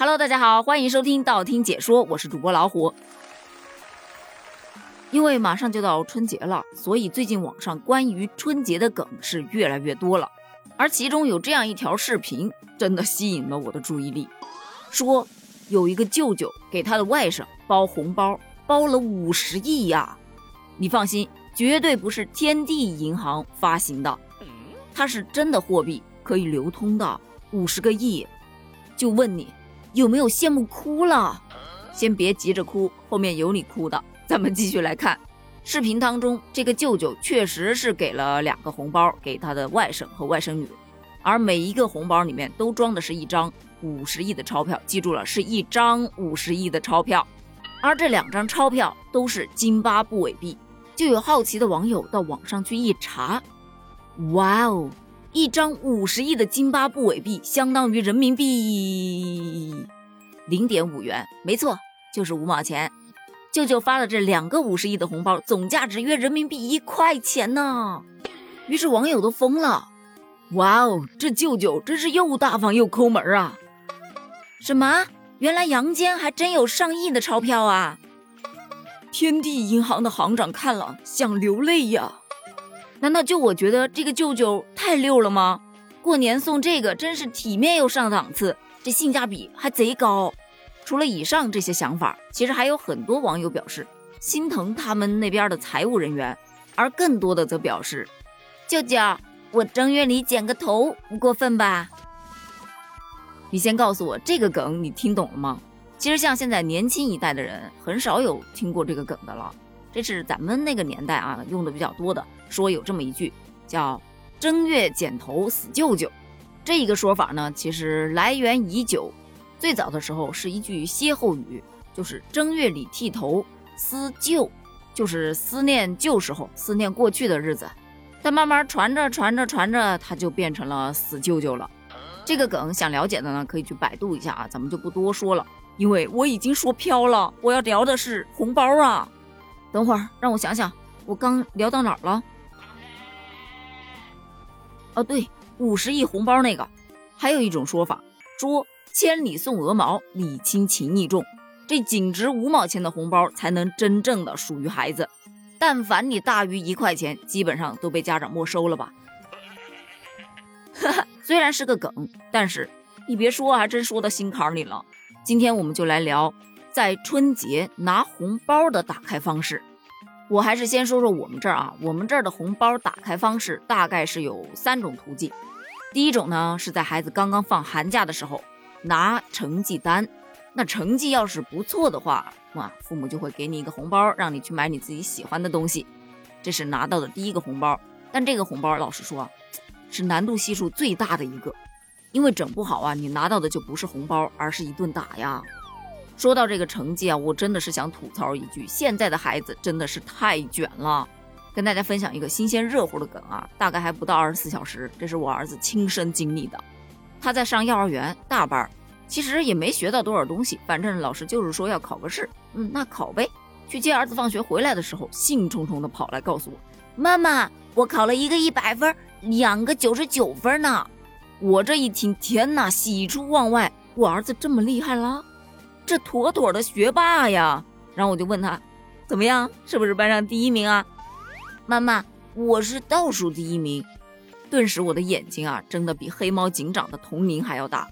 Hello，大家好，欢迎收听道听解说，我是主播老虎。因为马上就到春节了，所以最近网上关于春节的梗是越来越多了。而其中有这样一条视频，真的吸引了我的注意力。说有一个舅舅给他的外甥包红包，包了五十亿呀！你放心，绝对不是天地银行发行的，它是真的货币，可以流通的，五十个亿。就问你。有没有羡慕哭了？先别急着哭，后面有你哭的。咱们继续来看视频当中，这个舅舅确实是给了两个红包给他的外甥和外甥女，而每一个红包里面都装的是一张五十亿的钞票，记住了，是一张五十亿的钞票。而这两张钞票都是津巴布韦币，就有好奇的网友到网上去一查，哇哦！一张五十亿的津巴布韦币相当于人民币零点五元，没错，就是五毛钱。舅舅发了这两个五十亿的红包，总价值约人民币一块钱呢。于是网友都疯了，哇哦，这舅舅真是又大方又抠门啊！什么？原来阳间还真有上亿的钞票啊！天地银行的行长看了想流泪呀。难道就我觉得这个舅舅太溜了吗？过年送这个真是体面又上档次，这性价比还贼高。除了以上这些想法，其实还有很多网友表示心疼他们那边的财务人员，而更多的则表示：舅舅，我正月里剪个头不过分吧？你先告诉我这个梗你听懂了吗？其实像现在年轻一代的人很少有听过这个梗的了。这是咱们那个年代啊用的比较多的，说有这么一句叫“正月剪头死舅舅”，这一个说法呢，其实来源已久。最早的时候是一句歇后语，就是正月里剃头思旧，就是思念旧时候，思念过去的日子。但慢慢传着传着传着，它就变成了死舅舅了。这个梗想了解的呢，可以去百度一下啊，咱们就不多说了，因为我已经说飘了。我要聊的是红包啊。等会儿，让我想想，我刚聊到哪儿了？哦，对，五十亿红包那个，还有一种说法，说千里送鹅毛，礼轻情意重，这仅值五毛钱的红包才能真正的属于孩子，但凡你大于一块钱，基本上都被家长没收了吧？哈哈，虽然是个梗，但是 你别说，还真说到心坎里了。今天我们就来聊。在春节拿红包的打开方式，我还是先说说我们这儿啊。我们这儿的红包打开方式大概是有三种途径。第一种呢，是在孩子刚刚放寒假的时候拿成绩单，那成绩要是不错的话，哇，父母就会给你一个红包，让你去买你自己喜欢的东西。这是拿到的第一个红包。但这个红包，老实说，是难度系数最大的一个，因为整不好啊，你拿到的就不是红包，而是一顿打呀。说到这个成绩啊，我真的是想吐槽一句：现在的孩子真的是太卷了。跟大家分享一个新鲜热乎的梗啊，大概还不到二十四小时，这是我儿子亲身经历的。他在上幼儿园大班，其实也没学到多少东西，反正老师就是说要考个试，嗯，那考呗。去接儿子放学回来的时候，兴冲冲的跑来告诉我：“妈妈，我考了一个一百分，两个九十九分呢。”我这一听，天哪，喜出望外，我儿子这么厉害了。这妥妥的学霸呀！然后我就问他，怎么样，是不是班上第一名啊？妈妈，我是倒数第一名。顿时我的眼睛啊，睁得比黑猫警长的同龄还要大。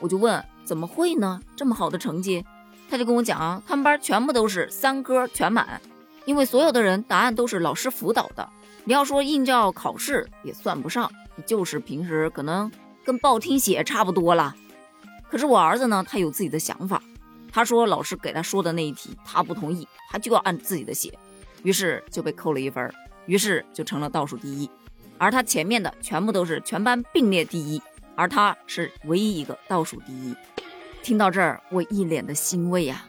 我就问，怎么会呢？这么好的成绩？他就跟我讲啊，他们班全部都是三科全满，因为所有的人答案都是老师辅导的。你要说应照考试也算不上，就是平时可能跟报听写差不多了。可是我儿子呢，他有自己的想法。他说：“老师给他说的那一题，他不同意，他就要按自己的写，于是就被扣了一分，于是就成了倒数第一。而他前面的全部都是全班并列第一，而他是唯一一个倒数第一。听到这儿，我一脸的欣慰呀，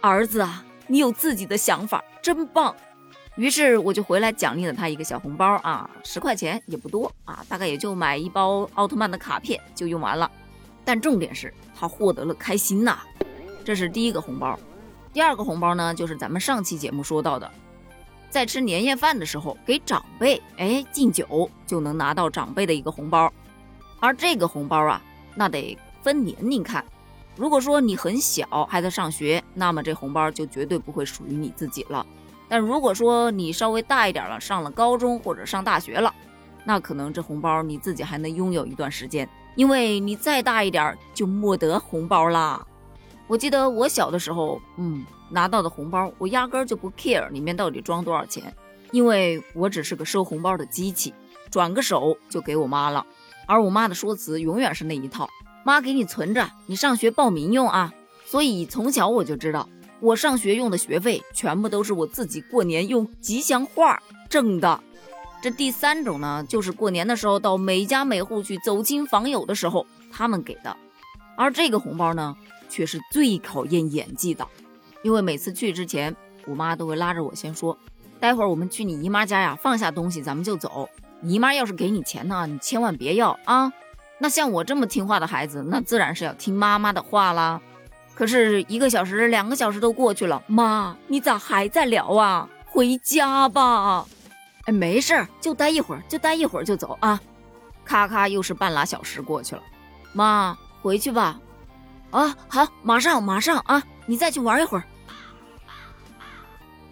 儿子啊，你有自己的想法，真棒。于是我就回来奖励了他一个小红包啊，十块钱也不多啊，大概也就买一包奥特曼的卡片就用完了。但重点是他获得了开心呐。”这是第一个红包，第二个红包呢，就是咱们上期节目说到的，在吃年夜饭的时候给长辈哎敬酒，就能拿到长辈的一个红包。而这个红包啊，那得分年龄看，如果说你很小还在上学，那么这红包就绝对不会属于你自己了。但如果说你稍微大一点了，上了高中或者上大学了，那可能这红包你自己还能拥有一段时间，因为你再大一点就没得红包啦。我记得我小的时候，嗯，拿到的红包我压根儿就不 care 里面到底装多少钱，因为我只是个收红包的机器，转个手就给我妈了。而我妈的说辞永远是那一套。妈给你存着，你上学报名用啊！所以从小我就知道，我上学用的学费全部都是我自己过年用吉祥话挣的。这第三种呢，就是过年的时候到每家每户去走亲访友的时候，他们给的。而这个红包呢，却是最考验演技的，因为每次去之前，我妈都会拉着我先说：“待会儿我们去你姨妈家呀，放下东西咱们就走。姨妈要是给你钱呢，你千万别要啊。”那像我这么听话的孩子，那自然是要听妈妈的话啦。可是一个小时、两个小时都过去了，妈，你咋还在聊啊？回家吧。哎，没事儿，就待一会儿，就待一会儿就走啊。咔咔，又是半拉小时过去了。妈，回去吧。啊，好，马上马上啊，你再去玩一会儿。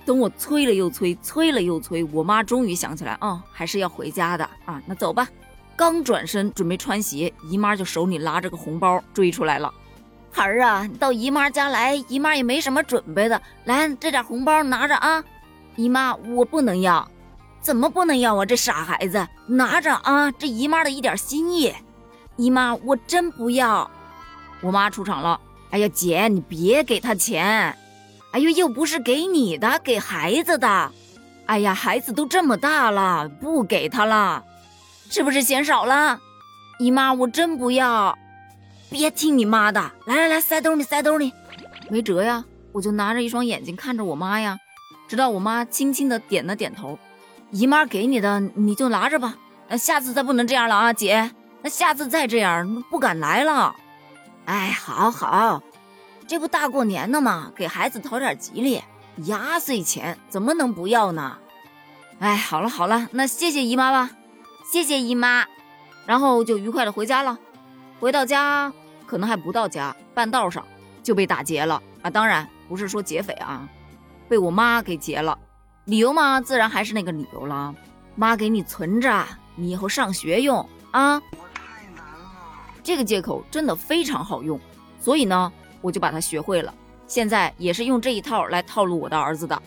等我催了又催，催了又催，我妈终于想起来，啊，还是要回家的啊。那走吧。刚转身准备穿鞋，姨妈就手里拉着个红包追出来了。孩儿啊，到姨妈家来，姨妈也没什么准备的，来这点红包拿着啊。姨妈，我不能要，怎么不能要啊？这傻孩子，拿着啊，这姨妈的一点心意。姨妈，我真不要。我妈出场了。哎呀，姐，你别给他钱。哎呦，又不是给你的，给孩子的。哎呀，孩子都这么大了，不给他了。是不是嫌少了，姨妈？我真不要，别听你妈的！来来来，塞兜里，塞兜里，没辙呀，我就拿着一双眼睛看着我妈呀，直到我妈轻轻的点了点头。姨妈给你的，你就拿着吧。那下次再不能这样了啊，姐。那下次再这样，不敢来了。哎，好好，这不大过年的嘛，给孩子讨点吉利，压岁钱怎么能不要呢？哎，好了好了，那谢谢姨妈吧。谢谢姨妈，然后就愉快的回家了。回到家，可能还不到家，半道上就被打劫了啊！当然不是说劫匪啊，被我妈给劫了。理由嘛，自然还是那个理由了。妈给你存着，你以后上学用啊。这个借口真的非常好用，所以呢，我就把它学会了。现在也是用这一套来套路我的儿子的，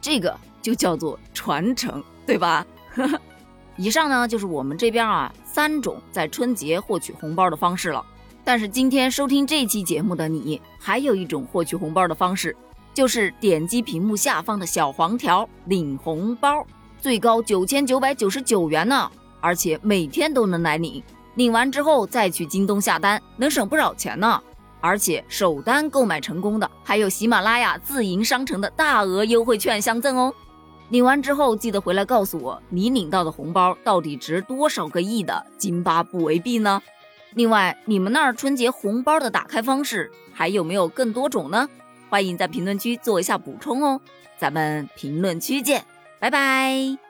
这个就叫做传承，对吧？以上呢就是我们这边啊三种在春节获取红包的方式了。但是今天收听这期节目的你，还有一种获取红包的方式，就是点击屏幕下方的小黄条领红包，最高九千九百九十九元呢，而且每天都能来领。领完之后再去京东下单，能省不少钱呢。而且首单购买成功的，还有喜马拉雅自营商城的大额优惠券相赠哦。领完之后，记得回来告诉我，你领到的红包到底值多少个亿的津巴布韦币呢？另外，你们那儿春节红包的打开方式还有没有更多种呢？欢迎在评论区做一下补充哦。咱们评论区见，拜拜。